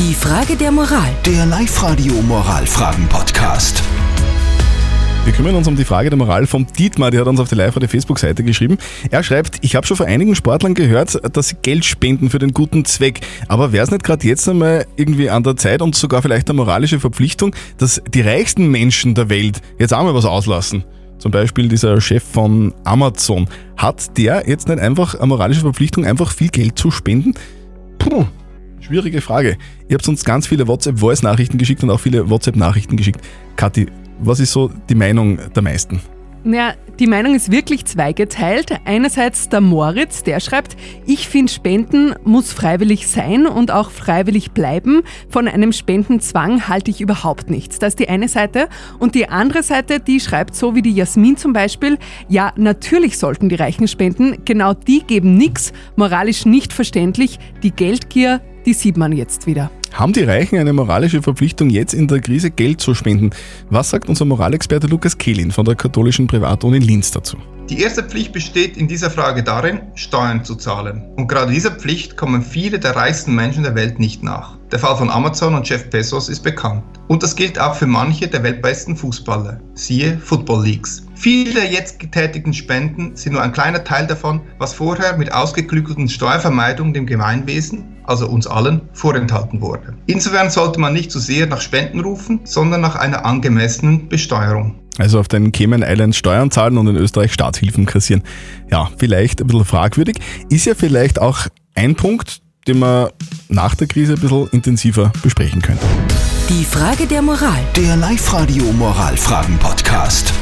Die Frage der Moral. Der Live-Radio Moralfragen-Podcast. Wir kümmern uns um die Frage der Moral vom Dietmar, der hat uns auf die live der Facebook-Seite geschrieben. Er schreibt, ich habe schon von einigen Sportlern gehört, dass sie Geld spenden für den guten Zweck. Aber wäre es nicht gerade jetzt einmal irgendwie an der Zeit und sogar vielleicht eine moralische Verpflichtung, dass die reichsten Menschen der Welt jetzt auch mal was auslassen? Zum Beispiel dieser Chef von Amazon. Hat der jetzt nicht einfach eine moralische Verpflichtung, einfach viel Geld zu spenden? Puh, schwierige Frage. Ihr habt uns ganz viele WhatsApp-Voice-Nachrichten geschickt und auch viele WhatsApp-Nachrichten geschickt. Kathi, was ist so die Meinung der meisten? Ja, die Meinung ist wirklich zweigeteilt. Einerseits der Moritz, der schreibt, ich finde Spenden muss freiwillig sein und auch freiwillig bleiben. Von einem Spendenzwang halte ich überhaupt nichts. Das ist die eine Seite. Und die andere Seite, die schreibt so wie die Jasmin zum Beispiel, ja, natürlich sollten die Reichen spenden. Genau die geben nichts, moralisch nicht verständlich. Die Geldgier, die sieht man jetzt wieder. Haben die Reichen eine moralische Verpflichtung, jetzt in der Krise Geld zu spenden? Was sagt unser Moralexperte Lukas Kehlin von der katholischen Privatuni Linz dazu? Die erste Pflicht besteht in dieser Frage darin, Steuern zu zahlen. Und gerade dieser Pflicht kommen viele der reichsten Menschen der Welt nicht nach. Der Fall von Amazon und Jeff Bezos ist bekannt. Und das gilt auch für manche der weltbesten Fußballer. Siehe Football Leagues. Viele der jetzt getätigten Spenden sind nur ein kleiner Teil davon, was vorher mit ausgeklügelten Steuervermeidung dem Gemeinwesen, also uns allen, vorenthalten wurde. Insofern sollte man nicht zu sehr nach Spenden rufen, sondern nach einer angemessenen Besteuerung. Also auf den Cayman Islands Steuern zahlen und in Österreich Staatshilfen kassieren. Ja, vielleicht ein bisschen fragwürdig. Ist ja vielleicht auch ein Punkt, den wir nach der Krise ein bisschen intensiver besprechen können. Die Frage der Moral. Der Live-Radio Moralfragen-Podcast.